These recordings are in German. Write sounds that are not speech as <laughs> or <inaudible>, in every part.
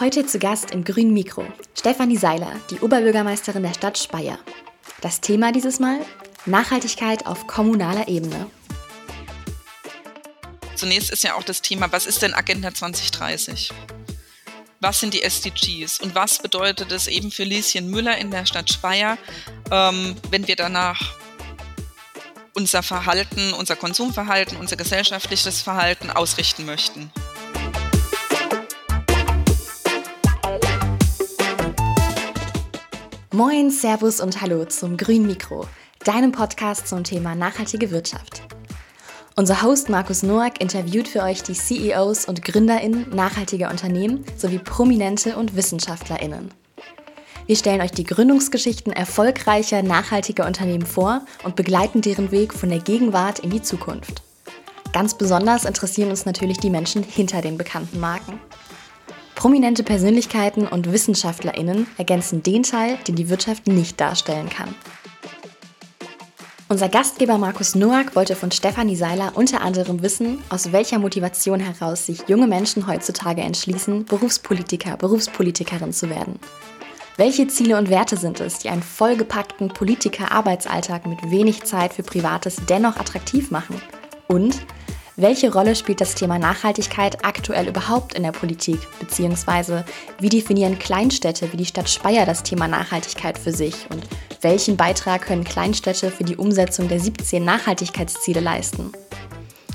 Heute zu Gast im Grünen Mikro Stefanie Seiler, die Oberbürgermeisterin der Stadt Speyer. Das Thema dieses Mal Nachhaltigkeit auf kommunaler Ebene. Zunächst ist ja auch das Thema, was ist denn Agenda 2030? Was sind die SDGs und was bedeutet es eben für Lieschen Müller in der Stadt Speyer, ähm, wenn wir danach unser Verhalten, unser Konsumverhalten, unser gesellschaftliches Verhalten ausrichten möchten? Moin, Servus und Hallo zum Grün Mikro, deinem Podcast zum Thema nachhaltige Wirtschaft. Unser Host Markus Noack interviewt für euch die CEOs und GründerInnen nachhaltiger Unternehmen sowie Prominente und WissenschaftlerInnen. Wir stellen euch die Gründungsgeschichten erfolgreicher, nachhaltiger Unternehmen vor und begleiten deren Weg von der Gegenwart in die Zukunft. Ganz besonders interessieren uns natürlich die Menschen hinter den bekannten Marken. Prominente Persönlichkeiten und WissenschaftlerInnen ergänzen den Teil, den die Wirtschaft nicht darstellen kann. Unser Gastgeber Markus Noack wollte von Stefanie Seiler unter anderem wissen, aus welcher Motivation heraus sich junge Menschen heutzutage entschließen, Berufspolitiker, Berufspolitikerin zu werden. Welche Ziele und Werte sind es, die einen vollgepackten Politiker-Arbeitsalltag mit wenig Zeit für Privates dennoch attraktiv machen? Und welche Rolle spielt das Thema Nachhaltigkeit aktuell überhaupt in der Politik? Beziehungsweise wie definieren Kleinstädte wie die Stadt Speyer das Thema Nachhaltigkeit für sich? Und welchen Beitrag können Kleinstädte für die Umsetzung der 17 Nachhaltigkeitsziele leisten?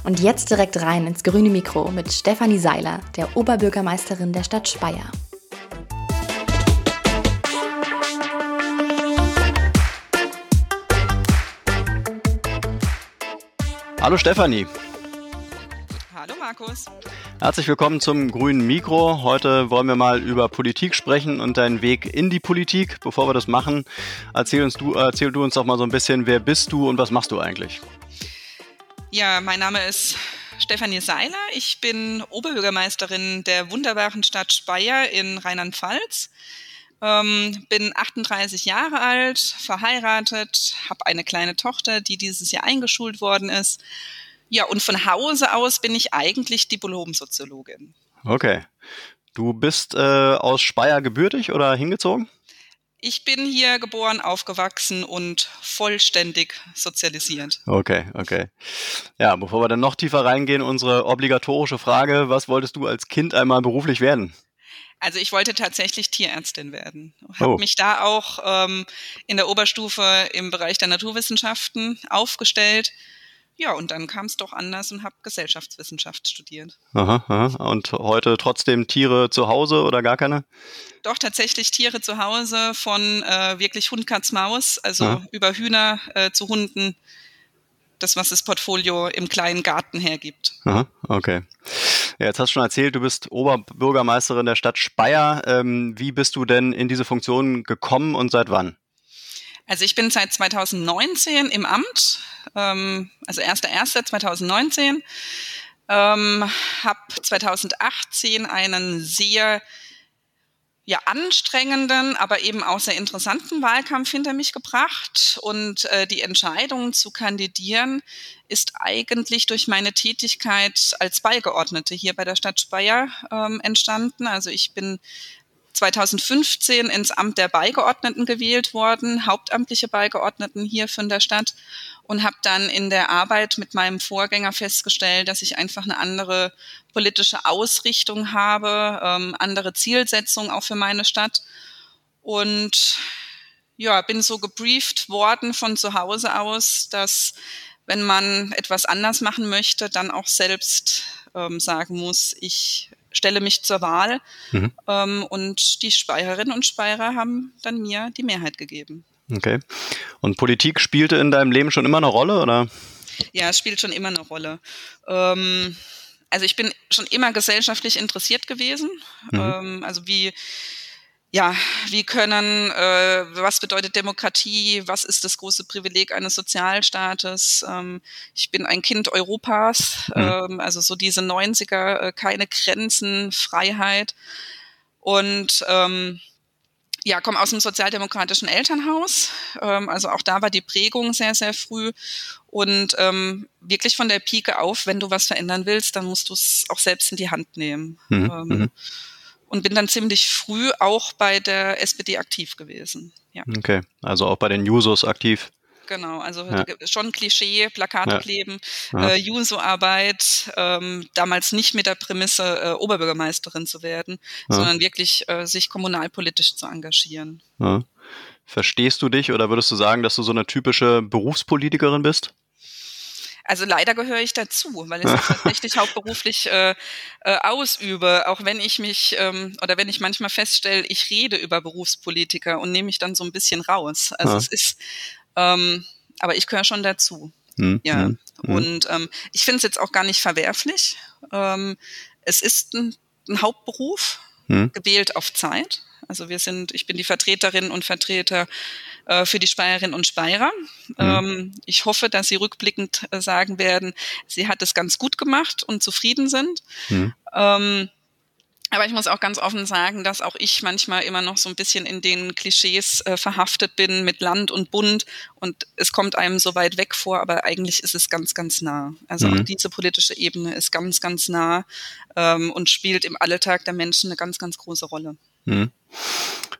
Und jetzt direkt rein ins grüne Mikro mit Stefanie Seiler, der Oberbürgermeisterin der Stadt Speyer. Hallo Stefanie. Markus. Herzlich willkommen zum grünen Mikro. Heute wollen wir mal über Politik sprechen und deinen Weg in die Politik. Bevor wir das machen, erzähl, uns du, erzähl du uns doch mal so ein bisschen, wer bist du und was machst du eigentlich? Ja, mein Name ist Stefanie Seiler. Ich bin Oberbürgermeisterin der wunderbaren Stadt Speyer in Rheinland-Pfalz. Ähm, bin 38 Jahre alt, verheiratet, habe eine kleine Tochter, die dieses Jahr eingeschult worden ist ja, und von Hause aus bin ich eigentlich Diplom-Soziologin. Okay. Du bist äh, aus Speyer gebürtig oder hingezogen? Ich bin hier geboren, aufgewachsen und vollständig sozialisiert. Okay, okay. Ja, bevor wir dann noch tiefer reingehen, unsere obligatorische Frage, was wolltest du als Kind einmal beruflich werden? Also ich wollte tatsächlich Tierärztin werden. Habe oh. mich da auch ähm, in der Oberstufe im Bereich der Naturwissenschaften aufgestellt ja, und dann kam es doch anders und habe Gesellschaftswissenschaft studiert. Aha, aha. Und heute trotzdem Tiere zu Hause oder gar keine? Doch, tatsächlich Tiere zu Hause von äh, wirklich Hund, Katz, Maus, also aha. über Hühner äh, zu Hunden. Das, was das Portfolio im kleinen Garten hergibt. Aha, okay. Ja, jetzt hast du schon erzählt, du bist Oberbürgermeisterin der Stadt Speyer. Ähm, wie bist du denn in diese Funktion gekommen und seit wann? Also ich bin seit 2019 im Amt, ähm, also 1.1.2019, ähm, habe 2018 einen sehr ja, anstrengenden, aber eben auch sehr interessanten Wahlkampf hinter mich gebracht. Und äh, die Entscheidung zu kandidieren ist eigentlich durch meine Tätigkeit als Beigeordnete hier bei der Stadt Speyer ähm, entstanden. Also ich bin 2015 ins Amt der Beigeordneten gewählt worden, hauptamtliche Beigeordneten hier von der Stadt und habe dann in der Arbeit mit meinem Vorgänger festgestellt, dass ich einfach eine andere politische Ausrichtung habe, ähm, andere Zielsetzung auch für meine Stadt. Und ja, bin so gebrieft worden von zu Hause aus, dass wenn man etwas anders machen möchte, dann auch selbst ähm, sagen muss, ich stelle mich zur Wahl. Mhm. Ähm, und die Speierinnen und Speierer haben dann mir die Mehrheit gegeben. Okay. Und Politik spielte in deinem Leben schon immer eine Rolle, oder? Ja, es spielt schon immer eine Rolle. Ähm, also ich bin schon immer gesellschaftlich interessiert gewesen. Mhm. Ähm, also wie ja, wie können, äh, was bedeutet Demokratie, was ist das große Privileg eines Sozialstaates? Ähm, ich bin ein Kind Europas, mhm. ähm, also so diese 90er, äh, keine Grenzen, Freiheit. Und ähm, ja, komme aus dem sozialdemokratischen Elternhaus. Ähm, also auch da war die Prägung sehr, sehr früh. Und ähm, wirklich von der Pike auf, wenn du was verändern willst, dann musst du es auch selbst in die Hand nehmen. Mhm. Ähm, mhm. Und bin dann ziemlich früh auch bei der SPD aktiv gewesen. Ja. Okay, also auch bei den Jusos aktiv. Genau, also ja. schon Klischee, Plakate ja. kleben, äh, Juso-Arbeit, ähm, damals nicht mit der Prämisse, äh, Oberbürgermeisterin zu werden, sondern wirklich äh, sich kommunalpolitisch zu engagieren. Verstehst du dich oder würdest du sagen, dass du so eine typische Berufspolitikerin bist? Also leider gehöre ich dazu, weil ich es <laughs> tatsächlich hauptberuflich äh, äh, ausübe, auch wenn ich mich ähm, oder wenn ich manchmal feststelle, ich rede über Berufspolitiker und nehme mich dann so ein bisschen raus. Also ja. es ist, ähm, aber ich gehöre schon dazu. Hm, ja. Hm, hm. Und ähm, ich finde es jetzt auch gar nicht verwerflich. Ähm, es ist ein, ein Hauptberuf, hm. gewählt auf Zeit. Also wir sind, ich bin die Vertreterin und Vertreter äh, für die Speyerinnen und Speyerer. Mhm. Ähm, ich hoffe, dass Sie rückblickend äh, sagen werden, sie hat es ganz gut gemacht und zufrieden sind. Mhm. Ähm, aber ich muss auch ganz offen sagen, dass auch ich manchmal immer noch so ein bisschen in den Klischees äh, verhaftet bin mit Land und Bund und es kommt einem so weit weg vor, aber eigentlich ist es ganz, ganz nah. Also mhm. auch diese politische Ebene ist ganz, ganz nah ähm, und spielt im Alltag der Menschen eine ganz, ganz große Rolle. Mhm.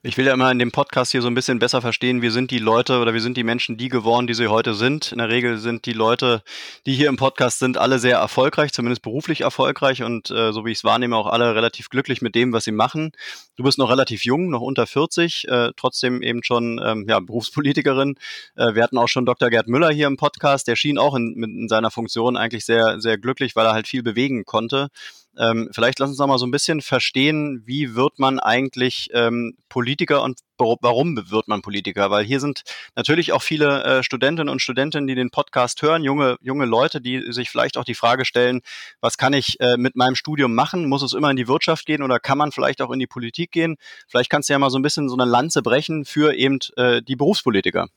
Ich will ja immer in dem Podcast hier so ein bisschen besser verstehen, wie sind die Leute oder wie sind die Menschen die geworden, die sie heute sind. In der Regel sind die Leute, die hier im Podcast sind, alle sehr erfolgreich, zumindest beruflich erfolgreich und äh, so wie ich es wahrnehme, auch alle relativ glücklich mit dem, was sie machen. Du bist noch relativ jung, noch unter 40, äh, trotzdem eben schon ähm, ja, Berufspolitikerin. Äh, wir hatten auch schon Dr. Gerd Müller hier im Podcast, der schien auch in, in seiner Funktion eigentlich sehr, sehr glücklich, weil er halt viel bewegen konnte. Ähm, vielleicht lass uns noch mal so ein bisschen verstehen, wie wird man eigentlich ähm, Politiker und warum wird man Politiker? Weil hier sind natürlich auch viele äh, Studentinnen und Studenten, die den Podcast hören, junge, junge Leute, die sich vielleicht auch die Frage stellen, was kann ich äh, mit meinem Studium machen? Muss es immer in die Wirtschaft gehen oder kann man vielleicht auch in die Politik gehen? Vielleicht kannst du ja mal so ein bisschen so eine Lanze brechen für eben äh, die Berufspolitiker.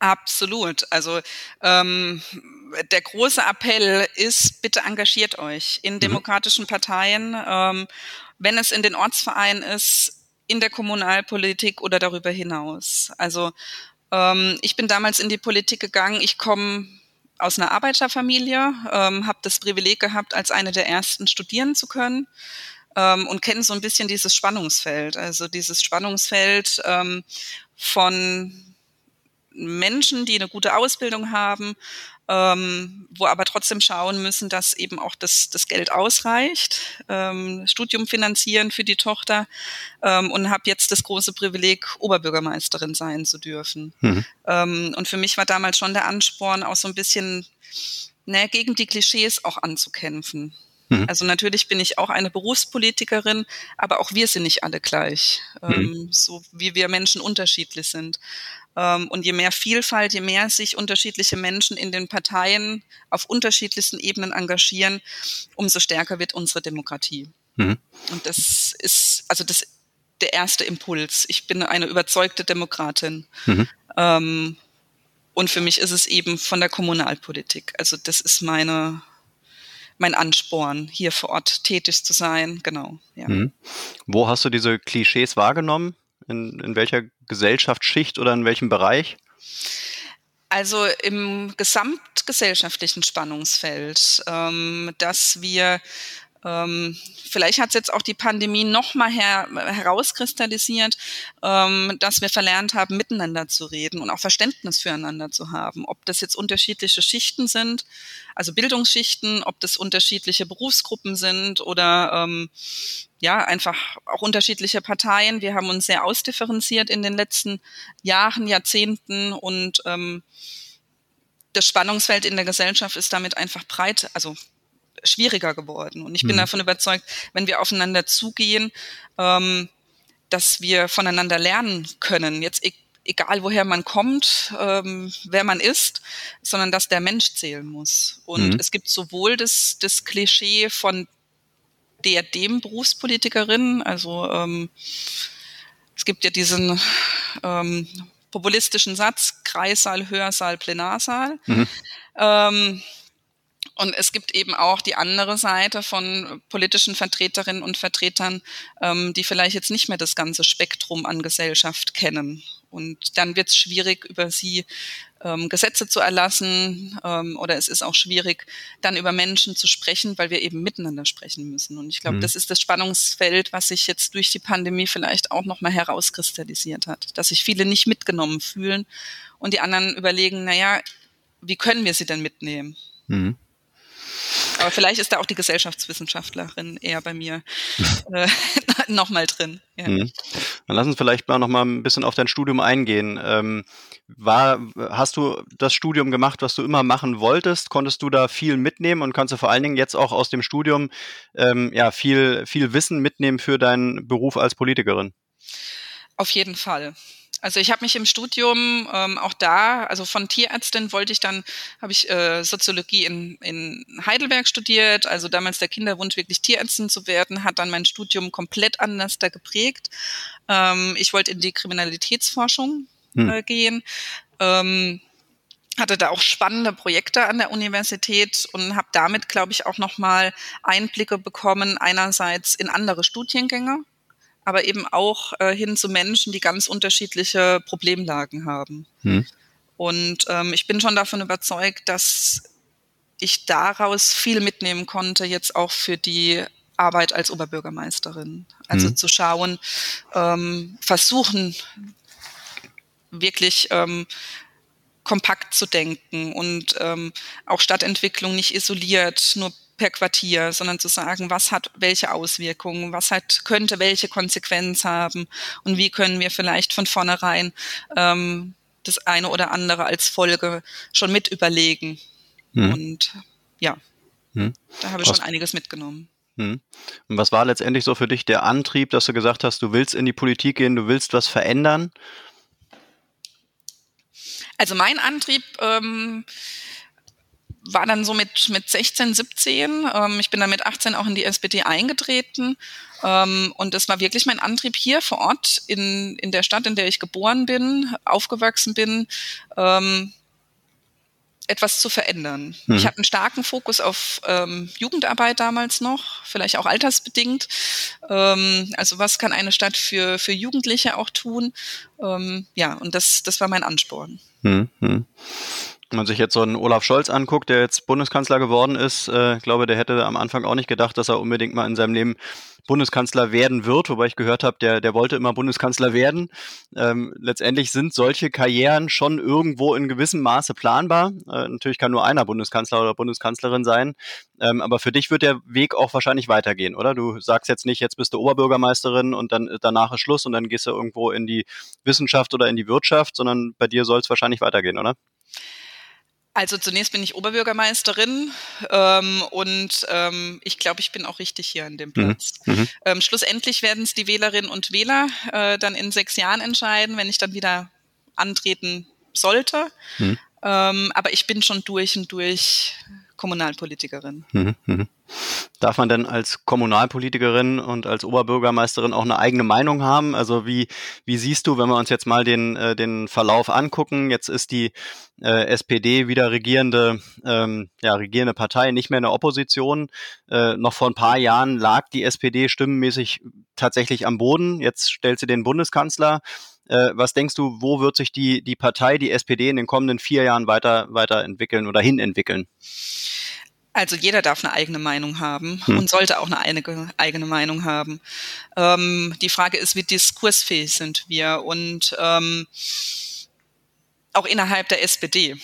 Absolut. Also ähm, der große Appell ist, bitte engagiert euch in mhm. demokratischen Parteien, ähm, wenn es in den Ortsvereinen ist, in der Kommunalpolitik oder darüber hinaus. Also ähm, ich bin damals in die Politik gegangen. Ich komme aus einer Arbeiterfamilie, ähm, habe das Privileg gehabt, als eine der ersten studieren zu können ähm, und kenne so ein bisschen dieses Spannungsfeld. Also dieses Spannungsfeld ähm, von Menschen, die eine gute Ausbildung haben, ähm, wo aber trotzdem schauen müssen, dass eben auch das, das Geld ausreicht, ähm, Studium finanzieren für die Tochter ähm, und habe jetzt das große Privileg, Oberbürgermeisterin sein zu dürfen. Mhm. Ähm, und für mich war damals schon der Ansporn, auch so ein bisschen ne, gegen die Klischees auch anzukämpfen. Mhm. Also natürlich bin ich auch eine Berufspolitikerin, aber auch wir sind nicht alle gleich, mhm. ähm, so wie wir Menschen unterschiedlich sind. Ähm, und je mehr Vielfalt, je mehr sich unterschiedliche Menschen in den Parteien auf unterschiedlichsten Ebenen engagieren, umso stärker wird unsere Demokratie. Mhm. Und das ist also das der erste Impuls. Ich bin eine überzeugte Demokratin. Mhm. Ähm, und für mich ist es eben von der Kommunalpolitik. Also das ist meine, mein Ansporn, hier vor Ort tätig zu sein. Genau. Ja. Mhm. Wo hast du diese Klischees wahrgenommen? In, in welcher Gesellschaftsschicht oder in welchem Bereich? Also im gesamtgesellschaftlichen Spannungsfeld, ähm, dass wir ähm, vielleicht hat es jetzt auch die Pandemie nochmal her, herauskristallisiert, ähm, dass wir verlernt haben, miteinander zu reden und auch Verständnis füreinander zu haben. Ob das jetzt unterschiedliche Schichten sind, also Bildungsschichten, ob das unterschiedliche Berufsgruppen sind oder ähm, ja, einfach auch unterschiedliche Parteien. Wir haben uns sehr ausdifferenziert in den letzten Jahren, Jahrzehnten und ähm, das Spannungsfeld in der Gesellschaft ist damit einfach breit, also schwieriger geworden. Und ich bin mhm. davon überzeugt, wenn wir aufeinander zugehen, ähm, dass wir voneinander lernen können. Jetzt e egal woher man kommt, ähm, wer man ist, sondern dass der Mensch zählen muss. Und mhm. es gibt sowohl das, das Klischee von der dem Berufspolitikerin, also ähm, es gibt ja diesen ähm, populistischen Satz, Kreissaal, Hörsaal, Plenarsaal. Mhm. Ähm, und es gibt eben auch die andere Seite von politischen Vertreterinnen und Vertretern, ähm, die vielleicht jetzt nicht mehr das ganze Spektrum an Gesellschaft kennen Und dann wird es schwierig, über sie ähm, Gesetze zu erlassen ähm, oder es ist auch schwierig, dann über Menschen zu sprechen, weil wir eben miteinander sprechen müssen. Und ich glaube, mhm. das ist das Spannungsfeld, was sich jetzt durch die Pandemie vielleicht auch nochmal herauskristallisiert hat, dass sich viele nicht mitgenommen fühlen und die anderen überlegen, naja, wie können wir sie denn mitnehmen? Mhm. Aber vielleicht ist da auch die Gesellschaftswissenschaftlerin eher bei mir <laughs> äh, <laughs> nochmal drin. Ja. Mhm. Dann lass uns vielleicht mal noch mal ein bisschen auf dein Studium eingehen. Ähm, war, hast du das Studium gemacht, was du immer machen wolltest? Konntest du da viel mitnehmen und kannst du vor allen Dingen jetzt auch aus dem Studium ähm, ja viel, viel Wissen mitnehmen für deinen Beruf als Politikerin? Auf jeden Fall. Also ich habe mich im Studium ähm, auch da, also von Tierärztin wollte ich dann, habe ich äh, Soziologie in, in Heidelberg studiert, also damals der Kinderwunsch wirklich Tierärztin zu werden, hat dann mein Studium komplett anders da geprägt. Ähm, ich wollte in die Kriminalitätsforschung hm. äh, gehen. Ähm, hatte da auch spannende Projekte an der Universität und habe damit, glaube ich, auch nochmal Einblicke bekommen, einerseits in andere Studiengänge, aber eben auch äh, hin zu Menschen, die ganz unterschiedliche Problemlagen haben. Hm. Und ähm, ich bin schon davon überzeugt, dass ich daraus viel mitnehmen konnte, jetzt auch für die Arbeit als Oberbürgermeisterin. Also hm. zu schauen, ähm, versuchen wirklich ähm, kompakt zu denken und ähm, auch Stadtentwicklung nicht isoliert, nur per Quartier, sondern zu sagen, was hat welche Auswirkungen, was hat, könnte welche Konsequenz haben und wie können wir vielleicht von vornherein ähm, das eine oder andere als Folge schon mit überlegen. Hm. Und ja, hm. da habe ich schon einiges mitgenommen. Hm. Und was war letztendlich so für dich der Antrieb, dass du gesagt hast, du willst in die Politik gehen, du willst was verändern? Also mein Antrieb ähm, war dann so mit, mit 16, 17. Ähm, ich bin dann mit 18 auch in die SPD eingetreten. Ähm, und das war wirklich mein Antrieb hier vor Ort in, in der Stadt, in der ich geboren bin, aufgewachsen bin, ähm, etwas zu verändern. Mhm. Ich hatte einen starken Fokus auf ähm, Jugendarbeit damals noch, vielleicht auch altersbedingt. Ähm, also was kann eine Stadt für, für Jugendliche auch tun? Ähm, ja, und das, das war mein Ansporn. Mhm. Wenn man sich jetzt so einen Olaf Scholz anguckt, der jetzt Bundeskanzler geworden ist, äh, glaube, der hätte am Anfang auch nicht gedacht, dass er unbedingt mal in seinem Leben Bundeskanzler werden wird, wobei ich gehört habe, der, der wollte immer Bundeskanzler werden. Ähm, letztendlich sind solche Karrieren schon irgendwo in gewissem Maße planbar. Äh, natürlich kann nur einer Bundeskanzler oder Bundeskanzlerin sein, ähm, aber für dich wird der Weg auch wahrscheinlich weitergehen, oder? Du sagst jetzt nicht, jetzt bist du Oberbürgermeisterin und dann danach ist Schluss und dann gehst du irgendwo in die Wissenschaft oder in die Wirtschaft, sondern bei dir soll es wahrscheinlich weitergehen, oder? Also zunächst bin ich Oberbürgermeisterin ähm, und ähm, ich glaube, ich bin auch richtig hier an dem mhm. Platz. Mhm. Ähm, schlussendlich werden es die Wählerinnen und Wähler äh, dann in sechs Jahren entscheiden, wenn ich dann wieder antreten sollte. Mhm. Ähm, aber ich bin schon durch und durch Kommunalpolitikerin. Mhm, mhm. Darf man denn als Kommunalpolitikerin und als Oberbürgermeisterin auch eine eigene Meinung haben? Also wie, wie siehst du, wenn wir uns jetzt mal den, äh, den Verlauf angucken? Jetzt ist die äh, SPD wieder regierende, ähm, ja, regierende Partei, nicht mehr in der Opposition. Äh, noch vor ein paar Jahren lag die SPD stimmenmäßig tatsächlich am Boden. Jetzt stellt sie den Bundeskanzler. Äh, was denkst du, wo wird sich die, die Partei, die SPD in den kommenden vier Jahren weiter, weiterentwickeln oder hinentwickeln? Also jeder darf eine eigene Meinung haben hm. und sollte auch eine eigene, eigene Meinung haben. Ähm, die Frage ist, wie diskursfähig sind wir und ähm, auch innerhalb der SPD.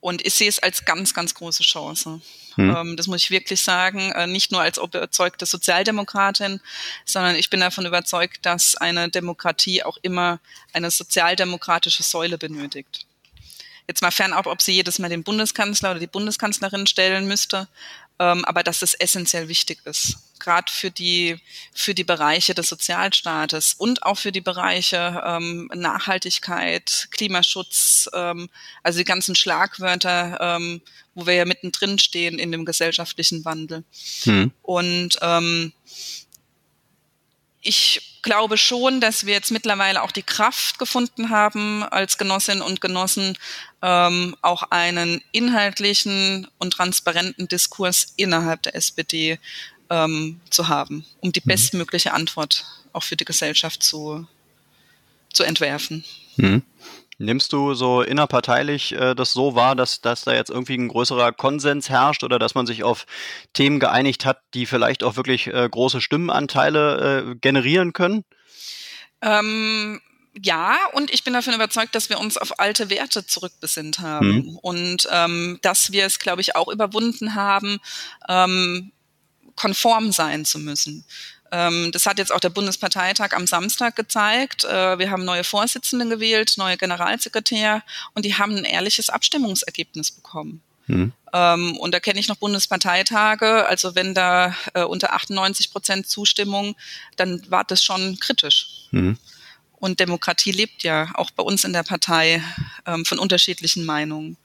Und ich sehe es als ganz, ganz große Chance. Hm. Ähm, das muss ich wirklich sagen. Äh, nicht nur als überzeugte Sozialdemokratin, sondern ich bin davon überzeugt, dass eine Demokratie auch immer eine sozialdemokratische Säule benötigt. Jetzt mal fernab, ob sie jedes Mal den Bundeskanzler oder die Bundeskanzlerin stellen müsste, aber dass es essentiell wichtig ist gerade für die, für die Bereiche des Sozialstaates und auch für die Bereiche ähm, Nachhaltigkeit, Klimaschutz, ähm, also die ganzen Schlagwörter, ähm, wo wir ja mittendrin stehen in dem gesellschaftlichen Wandel. Hm. Und ähm, ich glaube schon, dass wir jetzt mittlerweile auch die Kraft gefunden haben, als Genossinnen und Genossen ähm, auch einen inhaltlichen und transparenten Diskurs innerhalb der SPD ähm, zu haben, um die mhm. bestmögliche Antwort auch für die Gesellschaft zu, zu entwerfen. Mhm. Nimmst du so innerparteilich äh, das so wahr, dass, dass da jetzt irgendwie ein größerer Konsens herrscht oder dass man sich auf Themen geeinigt hat, die vielleicht auch wirklich äh, große Stimmenanteile äh, generieren können? Ähm, ja, und ich bin davon überzeugt, dass wir uns auf alte Werte zurückbesinnt haben mhm. und ähm, dass wir es, glaube ich, auch überwunden haben, ähm, konform sein zu müssen. Ähm, das hat jetzt auch der Bundesparteitag am Samstag gezeigt. Äh, wir haben neue Vorsitzende gewählt, neue Generalsekretär und die haben ein ehrliches Abstimmungsergebnis bekommen. Mhm. Ähm, und da kenne ich noch Bundesparteitage. Also wenn da äh, unter 98 Prozent Zustimmung, dann war das schon kritisch. Mhm. Und Demokratie lebt ja auch bei uns in der Partei ähm, von unterschiedlichen Meinungen.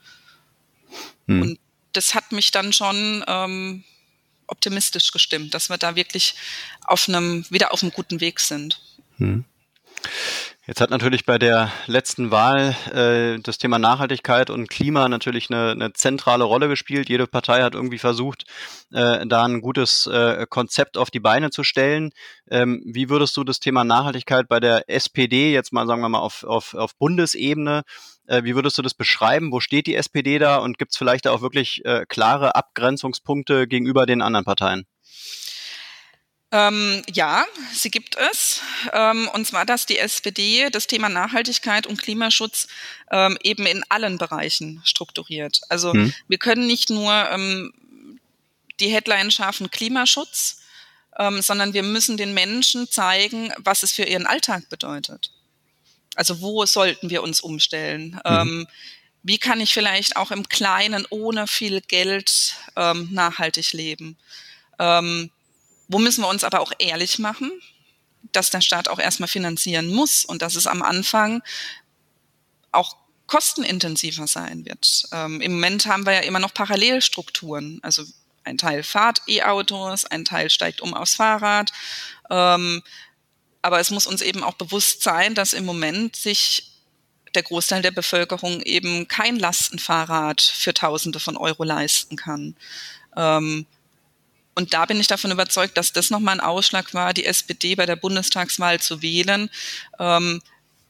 Mhm. Und das hat mich dann schon optimistisch gestimmt, dass wir da wirklich auf einem, wieder auf einem guten Weg sind. Hm. Jetzt hat natürlich bei der letzten Wahl äh, das Thema Nachhaltigkeit und Klima natürlich eine, eine zentrale Rolle gespielt. Jede Partei hat irgendwie versucht, äh, da ein gutes äh, Konzept auf die Beine zu stellen. Ähm, wie würdest du das Thema Nachhaltigkeit bei der SPD jetzt mal, sagen wir mal, auf, auf, auf Bundesebene äh, wie würdest du das beschreiben? Wo steht die SPD da und gibt es vielleicht auch wirklich äh, klare Abgrenzungspunkte gegenüber den anderen Parteien? Ähm, ja, sie gibt es. Ähm, und zwar, dass die SPD das Thema Nachhaltigkeit und Klimaschutz ähm, eben in allen Bereichen strukturiert. Also hm. wir können nicht nur ähm, die Headline schaffen Klimaschutz, ähm, sondern wir müssen den Menschen zeigen, was es für ihren Alltag bedeutet. Also wo sollten wir uns umstellen? Mhm. Ähm, wie kann ich vielleicht auch im Kleinen ohne viel Geld ähm, nachhaltig leben? Ähm, wo müssen wir uns aber auch ehrlich machen, dass der Staat auch erstmal finanzieren muss und dass es am Anfang auch kostenintensiver sein wird. Ähm, Im Moment haben wir ja immer noch Parallelstrukturen. Also ein Teil fahrt E-Autos, ein Teil steigt um aufs Fahrrad. Ähm, aber es muss uns eben auch bewusst sein, dass im Moment sich der Großteil der Bevölkerung eben kein Lastenfahrrad für Tausende von Euro leisten kann. Ähm, und da bin ich davon überzeugt, dass das nochmal ein Ausschlag war, die SPD bei der Bundestagswahl zu wählen, ähm,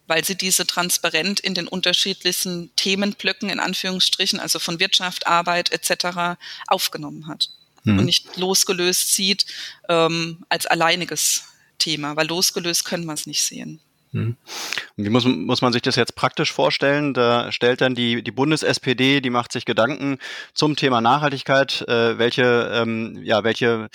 weil sie diese transparent in den unterschiedlichsten Themenblöcken, in Anführungsstrichen, also von Wirtschaft, Arbeit etc., aufgenommen hat. Mhm. Und nicht losgelöst sieht ähm, als alleiniges Thema, weil losgelöst können wir es nicht sehen. Hm. Wie muss, muss man sich das jetzt praktisch vorstellen? Da stellt dann die, die Bundes-SPD, die macht sich Gedanken zum Thema Nachhaltigkeit. Äh, welche, ähm, ja, welche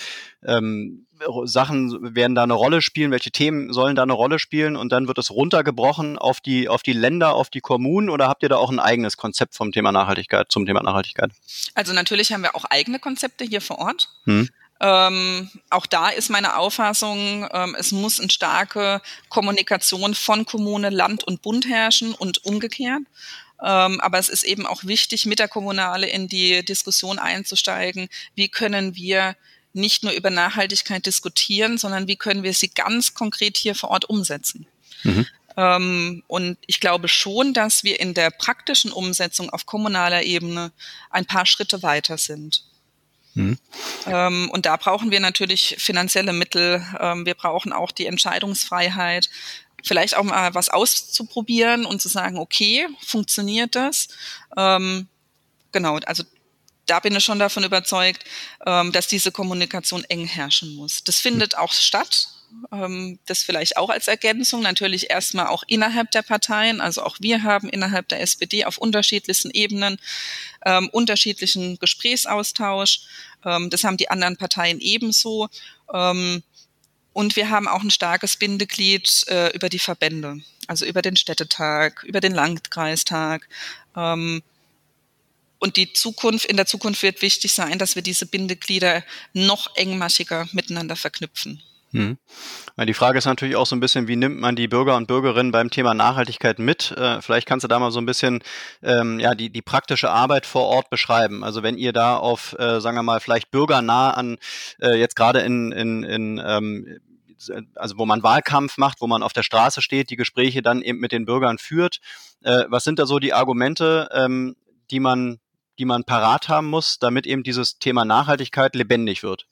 ähm, Sachen werden da eine Rolle spielen? Welche Themen sollen da eine Rolle spielen? Und dann wird es runtergebrochen auf die, auf die Länder, auf die Kommunen oder habt ihr da auch ein eigenes Konzept vom Thema Nachhaltigkeit, zum Thema Nachhaltigkeit? Also natürlich haben wir auch eigene Konzepte hier vor Ort. Hm. Ähm, auch da ist meine Auffassung, ähm, es muss eine starke Kommunikation von Kommune, Land und Bund herrschen und umgekehrt. Ähm, aber es ist eben auch wichtig, mit der Kommunale in die Diskussion einzusteigen. Wie können wir nicht nur über Nachhaltigkeit diskutieren, sondern wie können wir sie ganz konkret hier vor Ort umsetzen? Mhm. Ähm, und ich glaube schon, dass wir in der praktischen Umsetzung auf kommunaler Ebene ein paar Schritte weiter sind. Mhm. Ähm, und da brauchen wir natürlich finanzielle Mittel. Ähm, wir brauchen auch die Entscheidungsfreiheit, vielleicht auch mal was auszuprobieren und zu sagen, okay, funktioniert das? Ähm, genau, also da bin ich schon davon überzeugt, ähm, dass diese Kommunikation eng herrschen muss. Das findet auch statt. Ähm, das vielleicht auch als Ergänzung, natürlich erstmal auch innerhalb der Parteien. Also auch wir haben innerhalb der SPD auf unterschiedlichsten Ebenen ähm, unterschiedlichen Gesprächsaustausch. Ähm, das haben die anderen Parteien ebenso. Ähm, und wir haben auch ein starkes Bindeglied äh, über die Verbände, also über den Städtetag, über den Landkreistag. Ähm, und die Zukunft, in der Zukunft wird wichtig sein, dass wir diese Bindeglieder noch engmaschiger miteinander verknüpfen. Hm. Die Frage ist natürlich auch so ein bisschen, wie nimmt man die Bürger und Bürgerinnen beim Thema Nachhaltigkeit mit? Äh, vielleicht kannst du da mal so ein bisschen ähm, ja, die, die praktische Arbeit vor Ort beschreiben. Also wenn ihr da auf, äh, sagen wir mal, vielleicht bürgernah an, äh, jetzt gerade in, in, in ähm, also wo man Wahlkampf macht, wo man auf der Straße steht, die Gespräche dann eben mit den Bürgern führt. Äh, was sind da so die Argumente, ähm, die man, die man parat haben muss, damit eben dieses Thema Nachhaltigkeit lebendig wird?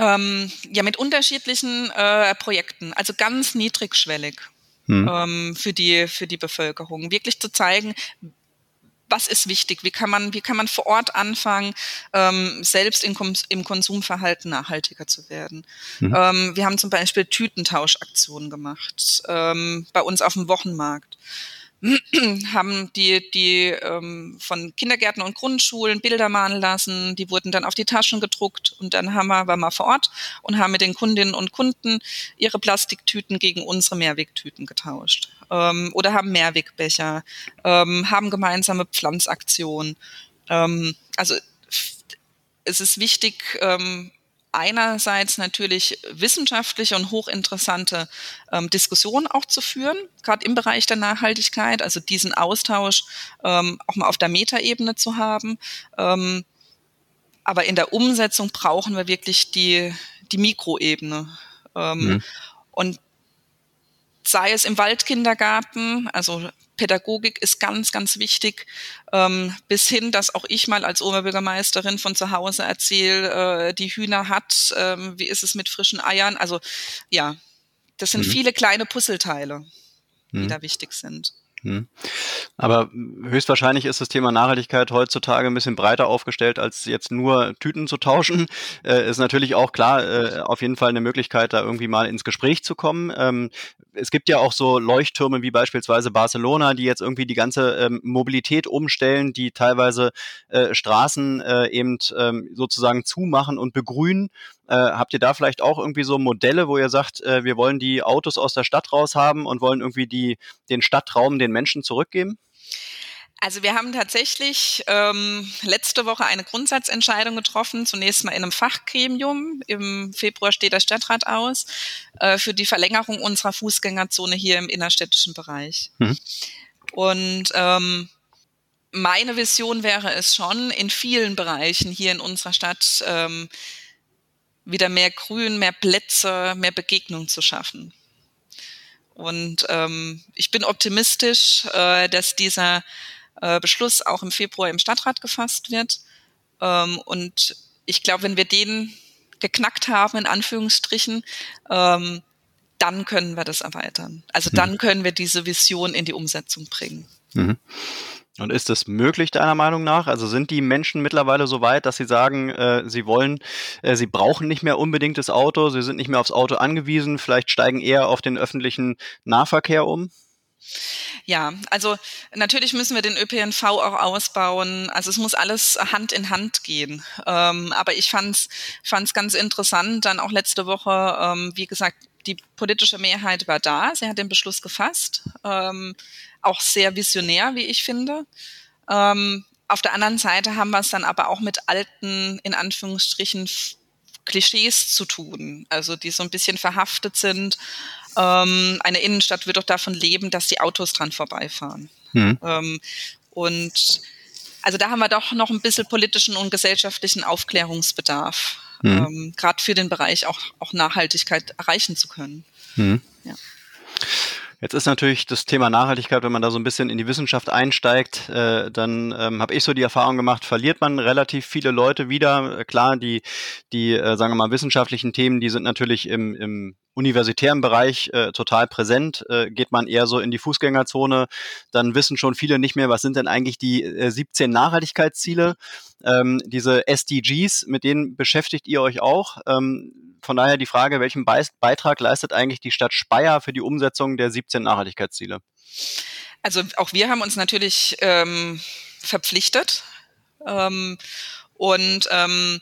Ähm, ja, mit unterschiedlichen äh, Projekten, also ganz niedrigschwellig. hm. ähm, für die für die Bevölkerung. Wirklich zu zeigen, was ist wichtig? Wie kann man, wie kann man vor Ort anfangen, ähm, selbst im, im Konsumverhalten nachhaltiger zu werden? Mhm. Ähm, wir haben zum Beispiel Tütentauschaktionen gemacht ähm, bei uns auf dem Wochenmarkt. <clears throat> haben die, die ähm, von Kindergärten und Grundschulen Bilder malen lassen, die wurden dann auf die Taschen gedruckt und dann haben wir, waren wir vor Ort und haben mit den Kundinnen und Kunden ihre Plastiktüten gegen unsere Mehrwegtüten getauscht ähm, oder haben Mehrwegbecher, ähm, haben gemeinsame Pflanzaktionen. Ähm, also es ist wichtig, ähm, einerseits natürlich wissenschaftliche und hochinteressante ähm, Diskussionen auch zu führen, gerade im Bereich der Nachhaltigkeit, also diesen Austausch ähm, auch mal auf der Metaebene zu haben. Ähm, aber in der Umsetzung brauchen wir wirklich die, die Mikroebene. Ähm, mhm. Und sei es im Waldkindergarten, also Pädagogik ist ganz, ganz wichtig, ähm, bis hin, dass auch ich mal als Oberbürgermeisterin von zu Hause erzähle, äh, die Hühner hat, ähm, wie ist es mit frischen Eiern? Also ja, das sind mhm. viele kleine Puzzleteile, die mhm. da wichtig sind. Hm. Aber höchstwahrscheinlich ist das Thema Nachhaltigkeit heutzutage ein bisschen breiter aufgestellt, als jetzt nur Tüten zu tauschen. Äh, ist natürlich auch klar, äh, auf jeden Fall eine Möglichkeit, da irgendwie mal ins Gespräch zu kommen. Ähm, es gibt ja auch so Leuchttürme wie beispielsweise Barcelona, die jetzt irgendwie die ganze ähm, Mobilität umstellen, die teilweise äh, Straßen äh, eben ähm, sozusagen zumachen und begrünen äh, habt ihr da vielleicht auch irgendwie so Modelle, wo ihr sagt, äh, wir wollen die Autos aus der Stadt raus haben und wollen irgendwie die, den Stadtraum den Menschen zurückgeben? Also wir haben tatsächlich ähm, letzte Woche eine Grundsatzentscheidung getroffen, zunächst mal in einem Fachgremium. Im Februar steht der Stadtrat aus äh, für die Verlängerung unserer Fußgängerzone hier im innerstädtischen Bereich. Mhm. Und ähm, meine Vision wäre es schon, in vielen Bereichen hier in unserer Stadt ähm, wieder mehr Grün, mehr Plätze, mehr Begegnung zu schaffen. Und ähm, ich bin optimistisch, äh, dass dieser äh, Beschluss auch im Februar im Stadtrat gefasst wird. Ähm, und ich glaube, wenn wir den geknackt haben, in Anführungsstrichen, ähm, dann können wir das erweitern. Also dann mhm. können wir diese Vision in die Umsetzung bringen. Mhm. Und ist es möglich deiner Meinung nach? Also sind die Menschen mittlerweile so weit, dass sie sagen, äh, sie wollen, äh, sie brauchen nicht mehr unbedingt das Auto, sie sind nicht mehr aufs Auto angewiesen, vielleicht steigen eher auf den öffentlichen Nahverkehr um? Ja, also natürlich müssen wir den ÖPNV auch ausbauen. Also es muss alles Hand in Hand gehen. Ähm, aber ich fand es ganz interessant, dann auch letzte Woche, ähm, wie gesagt, die politische Mehrheit war da. Sie hat den Beschluss gefasst. Ähm, auch sehr visionär, wie ich finde. Ähm, auf der anderen Seite haben wir es dann aber auch mit alten, in Anführungsstrichen, Klischees zu tun, also die so ein bisschen verhaftet sind. Ähm, eine Innenstadt wird doch davon leben, dass die Autos dran vorbeifahren. Mhm. Ähm, und also da haben wir doch noch ein bisschen politischen und gesellschaftlichen Aufklärungsbedarf, mhm. ähm, gerade für den Bereich auch, auch Nachhaltigkeit erreichen zu können. Mhm. Ja. Jetzt ist natürlich das Thema Nachhaltigkeit, wenn man da so ein bisschen in die Wissenschaft einsteigt, äh, dann ähm, habe ich so die Erfahrung gemacht, verliert man relativ viele Leute wieder. Klar, die, die äh, sagen wir mal, wissenschaftlichen Themen, die sind natürlich im, im universitären Bereich äh, total präsent. Äh, geht man eher so in die Fußgängerzone, dann wissen schon viele nicht mehr, was sind denn eigentlich die äh, 17 Nachhaltigkeitsziele. Ähm, diese SDGs, mit denen beschäftigt ihr euch auch. Ähm, von daher die Frage, welchen Beitrag leistet eigentlich die Stadt Speyer für die Umsetzung der 17 Nachhaltigkeitsziele? Also auch wir haben uns natürlich ähm, verpflichtet ähm, und ähm,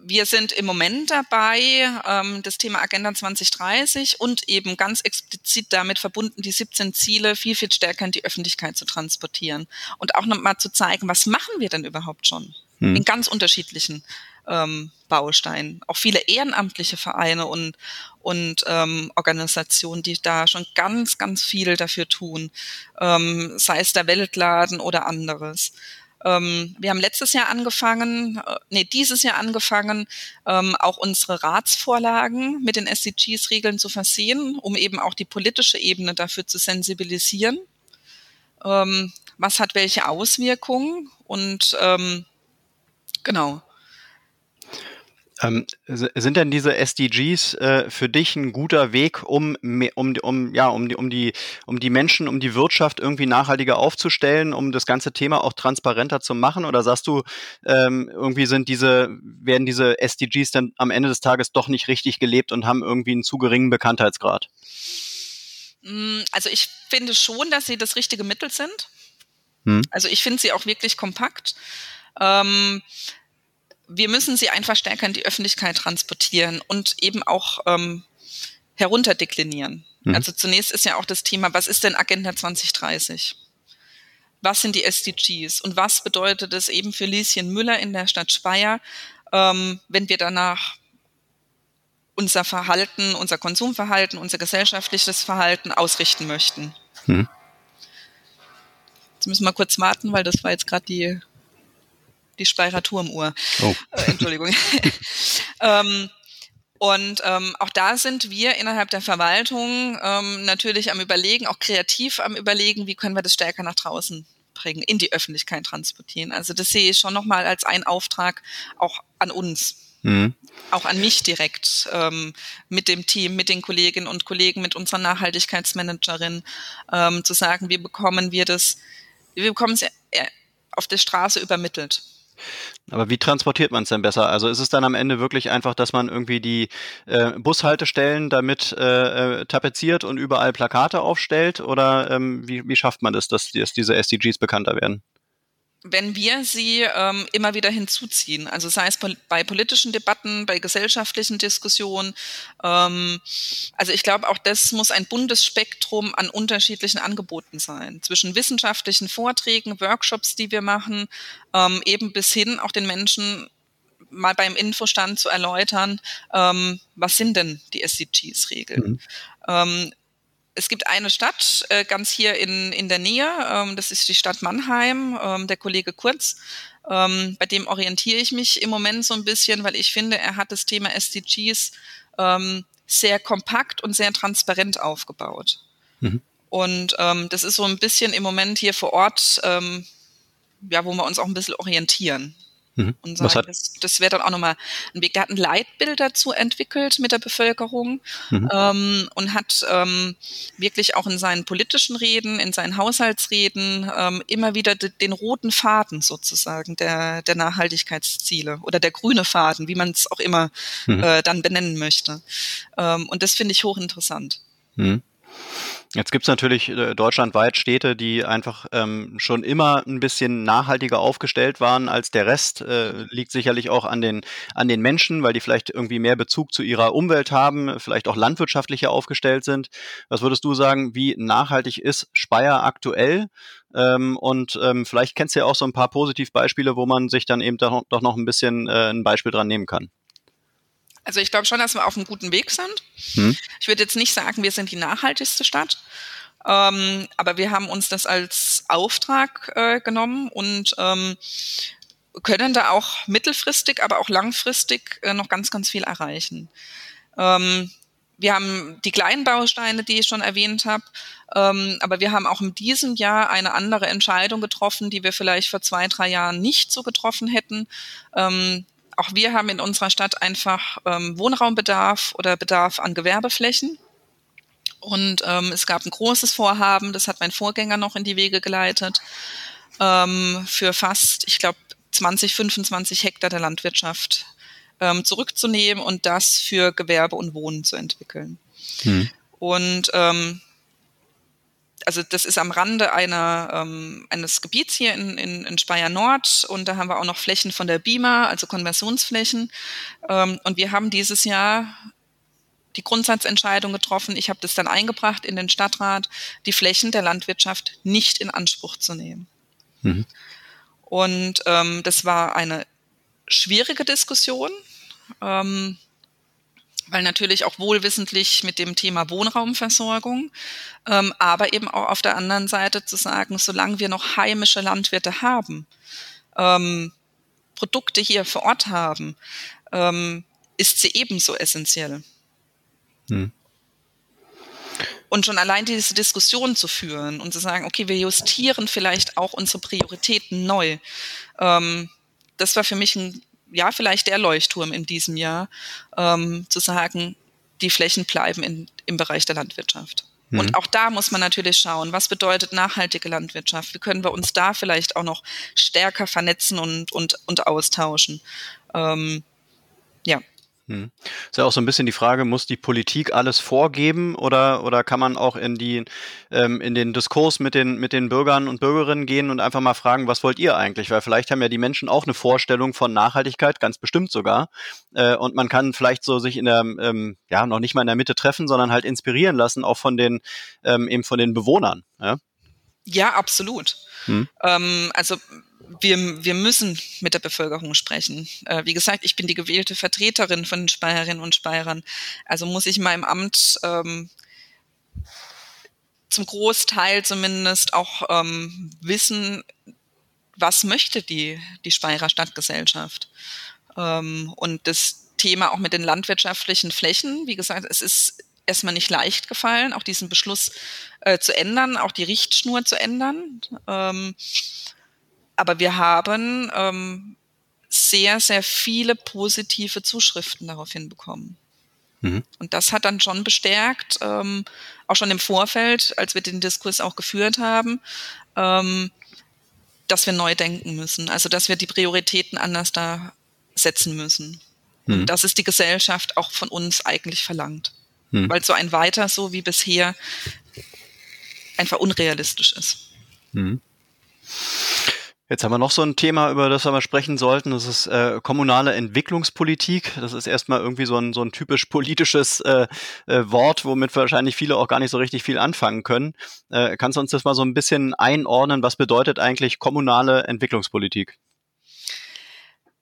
wir sind im Moment dabei, ähm, das Thema Agenda 2030 und eben ganz explizit damit verbunden, die 17 Ziele viel, viel stärker in die Öffentlichkeit zu transportieren und auch nochmal zu zeigen, was machen wir denn überhaupt schon hm. in ganz unterschiedlichen ähm, Baustein. Auch viele ehrenamtliche Vereine und, und ähm, Organisationen, die da schon ganz, ganz viel dafür tun, ähm, sei es der Weltladen oder anderes. Ähm, wir haben letztes Jahr angefangen, äh, nee, dieses Jahr angefangen, ähm, auch unsere Ratsvorlagen mit den SDGs-Regeln zu versehen, um eben auch die politische Ebene dafür zu sensibilisieren. Ähm, was hat welche Auswirkungen und ähm, genau. Ähm, sind denn diese SDGs äh, für dich ein guter Weg, um, um, um, ja, um, die, um, die, um die Menschen, um die Wirtschaft irgendwie nachhaltiger aufzustellen, um das ganze Thema auch transparenter zu machen? Oder sagst du, ähm, irgendwie sind diese, werden diese SDGs dann am Ende des Tages doch nicht richtig gelebt und haben irgendwie einen zu geringen Bekanntheitsgrad? Mm, also ich finde schon, dass sie das richtige Mittel sind. Hm. Also ich finde sie auch wirklich kompakt. Ähm, wir müssen sie einfach stärker in die Öffentlichkeit transportieren und eben auch ähm, herunterdeklinieren. Mhm. Also zunächst ist ja auch das Thema, was ist denn Agenda 2030? Was sind die SDGs und was bedeutet es eben für Lieschen Müller in der Stadt Speyer, ähm, wenn wir danach unser Verhalten, unser Konsumverhalten, unser gesellschaftliches Verhalten ausrichten möchten? Mhm. Jetzt müssen wir kurz warten, weil das war jetzt gerade die die Speyerer Turmuhr. Oh. Äh, Entschuldigung. <laughs> ähm, und ähm, auch da sind wir innerhalb der Verwaltung ähm, natürlich am Überlegen, auch kreativ am Überlegen, wie können wir das stärker nach draußen bringen, in die Öffentlichkeit transportieren. Also das sehe ich schon nochmal als einen Auftrag auch an uns. Mhm. Auch an mich direkt ähm, mit dem Team, mit den Kolleginnen und Kollegen, mit unserer Nachhaltigkeitsmanagerin, ähm, zu sagen, wie bekommen wir das, wir bekommen es auf der Straße übermittelt. Aber wie transportiert man es denn besser? Also ist es dann am Ende wirklich einfach, dass man irgendwie die äh, Bushaltestellen damit äh, äh tapeziert und überall Plakate aufstellt? Oder ähm, wie, wie schafft man das, dass, dass diese SDGs bekannter werden? Wenn wir sie ähm, immer wieder hinzuziehen, also sei es pol bei politischen Debatten, bei gesellschaftlichen Diskussionen. Ähm, also ich glaube, auch das muss ein buntes Spektrum an unterschiedlichen Angeboten sein, zwischen wissenschaftlichen Vorträgen, Workshops, die wir machen, ähm, eben bis hin auch den Menschen mal beim Infostand zu erläutern, ähm, was sind denn die SDGs-Regeln. Mhm. Es gibt eine Stadt äh, ganz hier in, in der Nähe, ähm, das ist die Stadt Mannheim, ähm, der Kollege Kurz. Ähm, bei dem orientiere ich mich im Moment so ein bisschen, weil ich finde, er hat das Thema SDGs ähm, sehr kompakt und sehr transparent aufgebaut. Mhm. Und ähm, das ist so ein bisschen im Moment hier vor Ort, ähm, ja, wo wir uns auch ein bisschen orientieren. Mhm. Und sagen, das, das wäre dann auch nochmal ein Weg. Der hat ein Leitbild dazu entwickelt mit der Bevölkerung mhm. ähm, und hat ähm, wirklich auch in seinen politischen Reden, in seinen Haushaltsreden ähm, immer wieder den roten Faden sozusagen der, der Nachhaltigkeitsziele oder der grüne Faden, wie man es auch immer mhm. äh, dann benennen möchte. Ähm, und das finde ich hochinteressant. Jetzt gibt es natürlich äh, deutschlandweit Städte, die einfach ähm, schon immer ein bisschen nachhaltiger aufgestellt waren als der Rest. Äh, liegt sicherlich auch an den, an den Menschen, weil die vielleicht irgendwie mehr Bezug zu ihrer Umwelt haben, vielleicht auch landwirtschaftlicher aufgestellt sind. Was würdest du sagen, wie nachhaltig ist Speyer aktuell? Ähm, und ähm, vielleicht kennst du ja auch so ein paar Positivbeispiele, wo man sich dann eben doch, doch noch ein bisschen äh, ein Beispiel dran nehmen kann. Also ich glaube schon, dass wir auf einem guten Weg sind. Hm. Ich würde jetzt nicht sagen, wir sind die nachhaltigste Stadt. Ähm, aber wir haben uns das als Auftrag äh, genommen und ähm, können da auch mittelfristig, aber auch langfristig äh, noch ganz, ganz viel erreichen. Ähm, wir haben die kleinen Bausteine, die ich schon erwähnt habe, ähm, aber wir haben auch in diesem Jahr eine andere Entscheidung getroffen, die wir vielleicht vor zwei, drei Jahren nicht so getroffen hätten. Ähm, auch wir haben in unserer Stadt einfach ähm, Wohnraumbedarf oder Bedarf an Gewerbeflächen. Und ähm, es gab ein großes Vorhaben, das hat mein Vorgänger noch in die Wege geleitet, ähm, für fast, ich glaube, 20, 25 Hektar der Landwirtschaft ähm, zurückzunehmen und das für Gewerbe und Wohnen zu entwickeln. Hm. Und ähm, also das ist am Rande einer, ähm, eines Gebiets hier in, in, in Speyer Nord und da haben wir auch noch Flächen von der BIMA, also Konversionsflächen. Ähm, und wir haben dieses Jahr die Grundsatzentscheidung getroffen, ich habe das dann eingebracht in den Stadtrat, die Flächen der Landwirtschaft nicht in Anspruch zu nehmen. Mhm. Und ähm, das war eine schwierige Diskussion. Ähm, weil natürlich auch wohlwissentlich mit dem Thema Wohnraumversorgung, ähm, aber eben auch auf der anderen Seite zu sagen, solange wir noch heimische Landwirte haben, ähm, Produkte hier vor Ort haben, ähm, ist sie ebenso essentiell. Hm. Und schon allein diese Diskussion zu führen und zu sagen, okay, wir justieren vielleicht auch unsere Prioritäten neu, ähm, das war für mich ein ja vielleicht der Leuchtturm in diesem Jahr, ähm, zu sagen, die Flächen bleiben in, im Bereich der Landwirtschaft. Mhm. Und auch da muss man natürlich schauen, was bedeutet nachhaltige Landwirtschaft? Wie können wir uns da vielleicht auch noch stärker vernetzen und, und, und austauschen? Ähm, ja. Hm. Ist ja auch so ein bisschen die Frage, muss die Politik alles vorgeben oder, oder kann man auch in, die, ähm, in den Diskurs mit den, mit den Bürgern und Bürgerinnen gehen und einfach mal fragen, was wollt ihr eigentlich? Weil vielleicht haben ja die Menschen auch eine Vorstellung von Nachhaltigkeit, ganz bestimmt sogar. Äh, und man kann vielleicht so sich in der, ähm, ja, noch nicht mal in der Mitte treffen, sondern halt inspirieren lassen, auch von den, ähm, eben von den Bewohnern. Ja, ja absolut. Hm. Ähm, also wir, wir müssen mit der Bevölkerung sprechen. Äh, wie gesagt, ich bin die gewählte Vertreterin von den Speierinnen und Speierern. Also muss ich in meinem Amt ähm, zum Großteil zumindest auch ähm, wissen, was möchte die, die Speyerer Stadtgesellschaft. Ähm, und das Thema auch mit den landwirtschaftlichen Flächen, wie gesagt, es ist erstmal nicht leicht gefallen, auch diesen Beschluss äh, zu ändern, auch die Richtschnur zu ändern. Ähm, aber wir haben ähm, sehr, sehr viele positive Zuschriften daraufhin bekommen. Mhm. Und das hat dann schon bestärkt, ähm, auch schon im Vorfeld, als wir den Diskurs auch geführt haben, ähm, dass wir neu denken müssen. Also dass wir die Prioritäten anders da setzen müssen. Mhm. Und das ist die Gesellschaft auch von uns eigentlich verlangt. Mhm. Weil so ein Weiter so wie bisher einfach unrealistisch ist. Mhm. Jetzt haben wir noch so ein Thema, über das wir mal sprechen sollten. Das ist äh, kommunale Entwicklungspolitik. Das ist erstmal irgendwie so ein, so ein typisch politisches äh, äh, Wort, womit wahrscheinlich viele auch gar nicht so richtig viel anfangen können. Äh, kannst du uns das mal so ein bisschen einordnen? Was bedeutet eigentlich kommunale Entwicklungspolitik?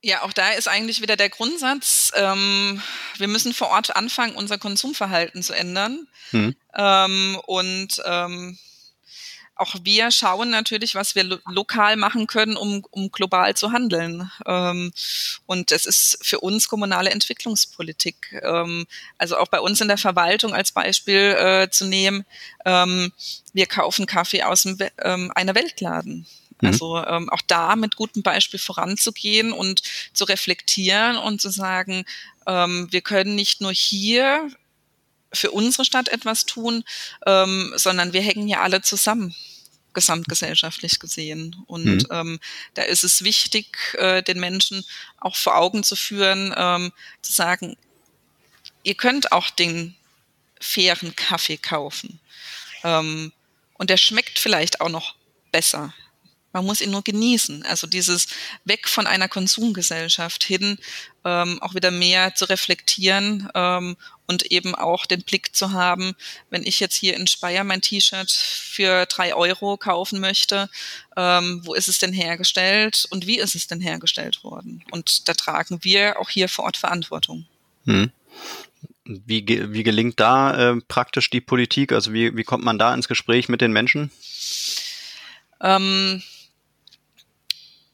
Ja, auch da ist eigentlich wieder der Grundsatz, ähm, wir müssen vor Ort anfangen, unser Konsumverhalten zu ändern. Hm. Ähm, und ähm, auch wir schauen natürlich, was wir lo lokal machen können, um, um global zu handeln. Ähm, und es ist für uns kommunale Entwicklungspolitik. Ähm, also auch bei uns in der Verwaltung als Beispiel äh, zu nehmen, ähm, wir kaufen Kaffee aus dem, ähm, einer Weltladen. Mhm. Also ähm, auch da mit gutem Beispiel voranzugehen und zu reflektieren und zu sagen, ähm, wir können nicht nur hier für unsere Stadt etwas tun, ähm, sondern wir hängen ja alle zusammen gesamtgesellschaftlich gesehen. Und mhm. ähm, da ist es wichtig, äh, den Menschen auch vor Augen zu führen, ähm, zu sagen, ihr könnt auch den fairen Kaffee kaufen. Ähm, und der schmeckt vielleicht auch noch besser. Man muss ihn nur genießen. Also dieses Weg von einer Konsumgesellschaft hin, ähm, auch wieder mehr zu reflektieren ähm, und eben auch den Blick zu haben, wenn ich jetzt hier in Speyer mein T-Shirt für drei Euro kaufen möchte, ähm, wo ist es denn hergestellt und wie ist es denn hergestellt worden? Und da tragen wir auch hier vor Ort Verantwortung. Hm. Wie, wie gelingt da äh, praktisch die Politik? Also wie, wie kommt man da ins Gespräch mit den Menschen? Ähm,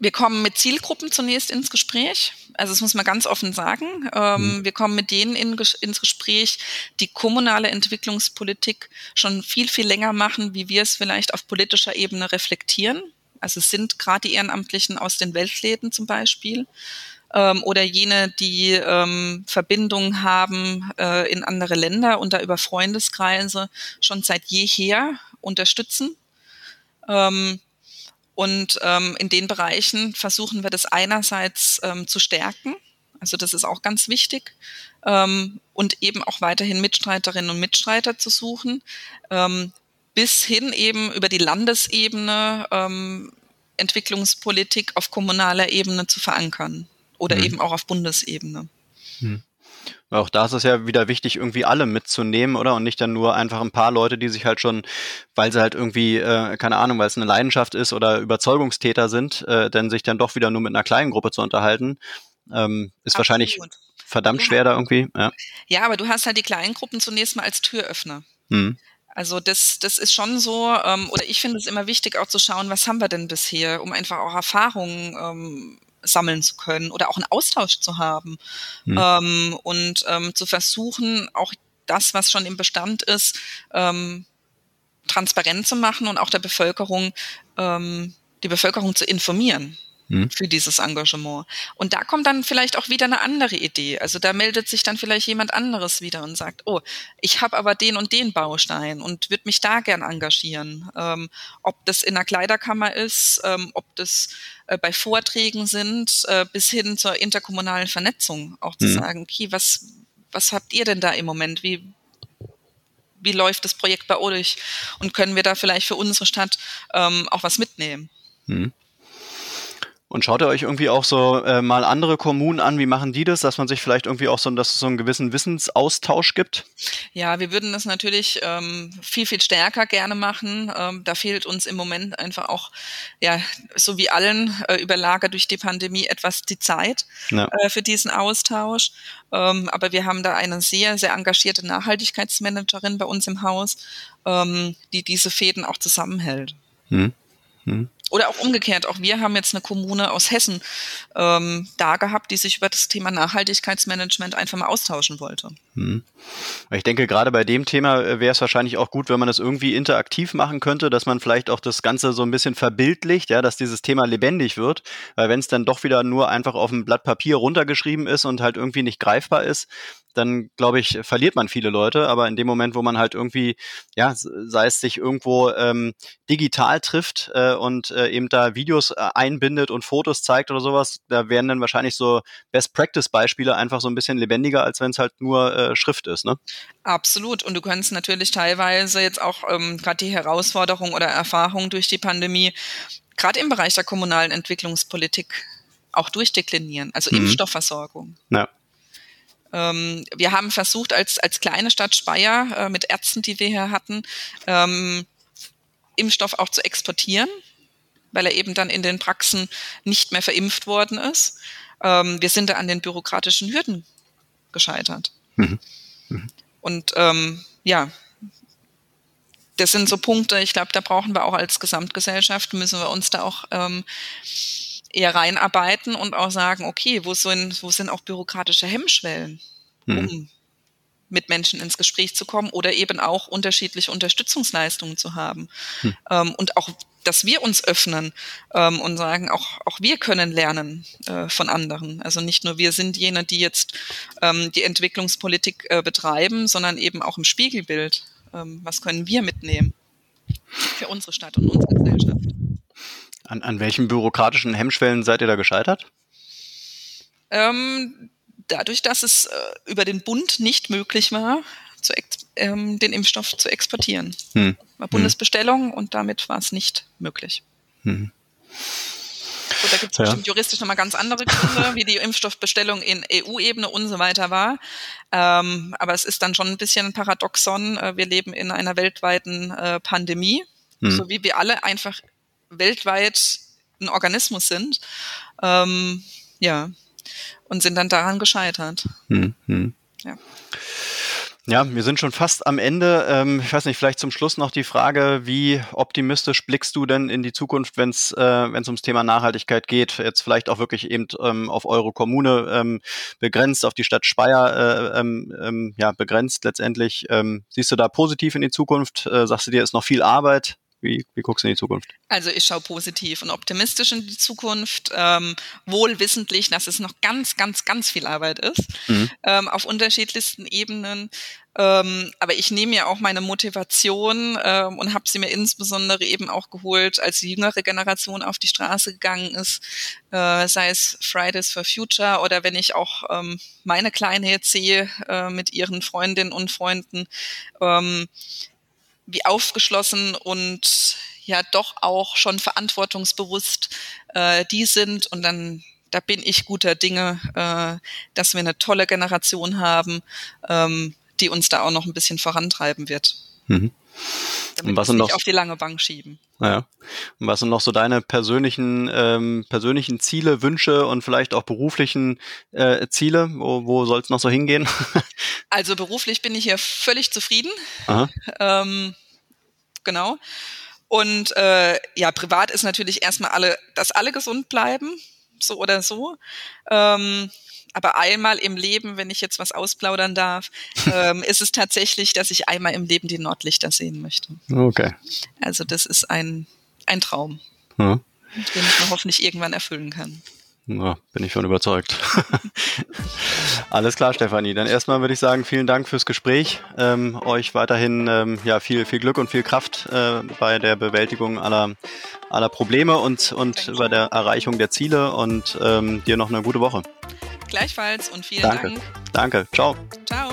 wir kommen mit Zielgruppen zunächst ins Gespräch. Also das muss man ganz offen sagen. Ähm, mhm. Wir kommen mit denen in, ins Gespräch, die kommunale Entwicklungspolitik schon viel, viel länger machen, wie wir es vielleicht auf politischer Ebene reflektieren. Also es sind gerade die Ehrenamtlichen aus den Weltläden zum Beispiel ähm, oder jene, die ähm, Verbindungen haben äh, in andere Länder und da über Freundeskreise schon seit jeher unterstützen. Ähm, und ähm, in den Bereichen versuchen wir das einerseits ähm, zu stärken. Also das ist auch ganz wichtig. Ähm, und eben auch weiterhin Mitstreiterinnen und Mitstreiter zu suchen, ähm, bis hin eben über die Landesebene ähm, Entwicklungspolitik auf kommunaler Ebene zu verankern oder mhm. eben auch auf Bundesebene. Mhm. Auch da ist es ja wieder wichtig, irgendwie alle mitzunehmen, oder? Und nicht dann nur einfach ein paar Leute, die sich halt schon, weil sie halt irgendwie, äh, keine Ahnung, weil es eine Leidenschaft ist oder Überzeugungstäter sind, äh, denn sich dann doch wieder nur mit einer kleinen Gruppe zu unterhalten, ähm, ist Absolut. wahrscheinlich verdammt ja. schwer da irgendwie. Ja. ja, aber du hast halt die kleinen Gruppen zunächst mal als Türöffner. Hm. Also das, das ist schon so, ähm, oder ich finde es immer wichtig, auch zu schauen, was haben wir denn bisher, um einfach auch Erfahrungen ähm, sammeln zu können oder auch einen Austausch zu haben mhm. ähm, und ähm, zu versuchen, auch das, was schon im Bestand ist, ähm, transparent zu machen und auch der Bevölkerung, ähm, die Bevölkerung zu informieren. Hm. für dieses Engagement. Und da kommt dann vielleicht auch wieder eine andere Idee. Also da meldet sich dann vielleicht jemand anderes wieder und sagt, oh, ich habe aber den und den Baustein und würde mich da gern engagieren. Ähm, ob das in einer Kleiderkammer ist, ähm, ob das äh, bei Vorträgen sind, äh, bis hin zur interkommunalen Vernetzung. Auch zu hm. sagen, okay, was, was habt ihr denn da im Moment? Wie, wie läuft das Projekt bei euch? Und können wir da vielleicht für unsere Stadt ähm, auch was mitnehmen? Hm. Und schaut ihr euch irgendwie auch so äh, mal andere Kommunen an, wie machen die das, dass man sich vielleicht irgendwie auch so, dass es so einen gewissen Wissensaustausch gibt? Ja, wir würden das natürlich ähm, viel, viel stärker gerne machen. Ähm, da fehlt uns im Moment einfach auch, ja, so wie allen äh, überlagert durch die Pandemie etwas die Zeit ja. äh, für diesen Austausch. Ähm, aber wir haben da eine sehr, sehr engagierte Nachhaltigkeitsmanagerin bei uns im Haus, ähm, die diese Fäden auch zusammenhält. Hm. Hm. Oder auch umgekehrt, auch wir haben jetzt eine Kommune aus Hessen ähm, da gehabt, die sich über das Thema Nachhaltigkeitsmanagement einfach mal austauschen wollte. Hm. Ich denke, gerade bei dem Thema äh, wäre es wahrscheinlich auch gut, wenn man das irgendwie interaktiv machen könnte, dass man vielleicht auch das Ganze so ein bisschen verbildlicht, ja, dass dieses Thema lebendig wird. Weil wenn es dann doch wieder nur einfach auf ein Blatt Papier runtergeschrieben ist und halt irgendwie nicht greifbar ist, dann glaube ich, verliert man viele Leute. Aber in dem Moment, wo man halt irgendwie, ja, sei es sich irgendwo ähm, digital trifft äh, und äh, eben da Videos äh, einbindet und Fotos zeigt oder sowas, da werden dann wahrscheinlich so Best-Practice-Beispiele einfach so ein bisschen lebendiger, als wenn es halt nur äh, Schrift ist, ne? Absolut. Und du kannst natürlich teilweise jetzt auch ähm, gerade die Herausforderung oder Erfahrung durch die Pandemie, gerade im Bereich der kommunalen Entwicklungspolitik, auch durchdeklinieren, also mhm. Impfstoffversorgung. Ja. Ähm, wir haben versucht, als, als kleine Stadt Speyer äh, mit Ärzten, die wir hier hatten, ähm, Impfstoff auch zu exportieren, weil er eben dann in den Praxen nicht mehr verimpft worden ist. Ähm, wir sind da an den bürokratischen Hürden gescheitert. Mhm. Mhm. Und ähm, ja, das sind so Punkte, ich glaube, da brauchen wir auch als Gesamtgesellschaft, müssen wir uns da auch ähm, eher reinarbeiten und auch sagen, okay, wo sind, wo sind auch bürokratische Hemmschwellen, mhm. um mit Menschen ins Gespräch zu kommen oder eben auch unterschiedliche Unterstützungsleistungen zu haben. Mhm. Ähm, und auch, dass wir uns öffnen ähm, und sagen, auch, auch wir können lernen äh, von anderen. Also nicht nur wir sind jene, die jetzt ähm, die Entwicklungspolitik äh, betreiben, sondern eben auch im Spiegelbild. Ähm, was können wir mitnehmen für unsere Stadt und unsere Gesellschaft? An, an welchen bürokratischen Hemmschwellen seid ihr da gescheitert? Ähm, dadurch, dass es äh, über den Bund nicht möglich war, ähm, den Impfstoff zu exportieren. Hm. War Bundesbestellung hm. und damit war es nicht möglich. Hm. Gut, da gibt es ja. bestimmt juristisch nochmal ganz andere Gründe, wie die Impfstoffbestellung in EU-Ebene und so weiter war. Ähm, aber es ist dann schon ein bisschen ein Paradoxon. Äh, wir leben in einer weltweiten äh, Pandemie, hm. so wie wir alle einfach weltweit ein Organismus sind. Ähm, ja, und sind dann daran gescheitert. Hm, hm. Ja. Ja, wir sind schon fast am Ende. Ähm, ich weiß nicht, vielleicht zum Schluss noch die Frage, wie optimistisch blickst du denn in die Zukunft, wenn es äh, ums Thema Nachhaltigkeit geht? Jetzt vielleicht auch wirklich eben ähm, auf eure Kommune ähm, begrenzt, auf die Stadt Speyer äh, ähm, ähm, ja, begrenzt letztendlich. Ähm, siehst du da positiv in die Zukunft? Äh, sagst du dir, ist noch viel Arbeit? Wie, wie guckst du in die Zukunft? Also ich schaue positiv und optimistisch in die Zukunft, ähm, wohl wissentlich, dass es noch ganz, ganz, ganz viel Arbeit ist, mhm. ähm, auf unterschiedlichsten Ebenen. Ähm, aber ich nehme ja auch meine Motivation ähm, und habe sie mir insbesondere eben auch geholt, als die jüngere Generation auf die Straße gegangen ist, äh, sei es Fridays for Future oder wenn ich auch ähm, meine Kleine jetzt sehe äh, mit ihren Freundinnen und Freunden. Ähm, wie aufgeschlossen und ja doch auch schon verantwortungsbewusst äh, die sind. Und dann, da bin ich guter Dinge, äh, dass wir eine tolle Generation haben, ähm, die uns da auch noch ein bisschen vorantreiben wird. Mhm. Damit und was wir nicht auf die lange Bank schieben. Ja. Und was sind noch so deine persönlichen, ähm, persönlichen Ziele, Wünsche und vielleicht auch beruflichen äh, Ziele? Wo, wo soll es noch so hingehen? <laughs> also beruflich bin ich hier völlig zufrieden. Ähm, genau. Und äh, ja, privat ist natürlich erstmal alle, dass alle gesund bleiben, so oder so. Ähm, aber einmal im Leben, wenn ich jetzt was ausplaudern darf, <laughs> ähm, ist es tatsächlich, dass ich einmal im Leben die Nordlichter sehen möchte. Okay. Also das ist ein, ein Traum. Ja. den ich mir hoffentlich irgendwann erfüllen kann. Ja, bin ich schon überzeugt. <laughs> Alles klar, Stefanie. Dann erstmal würde ich sagen, vielen Dank fürs Gespräch. Ähm, euch weiterhin ähm, ja, viel, viel Glück und viel Kraft äh, bei der Bewältigung aller, aller Probleme und, und bei der Erreichung der Ziele und ähm, dir noch eine gute Woche. Gleichfalls und vielen Danke. Dank. Danke. Ciao. Ciao.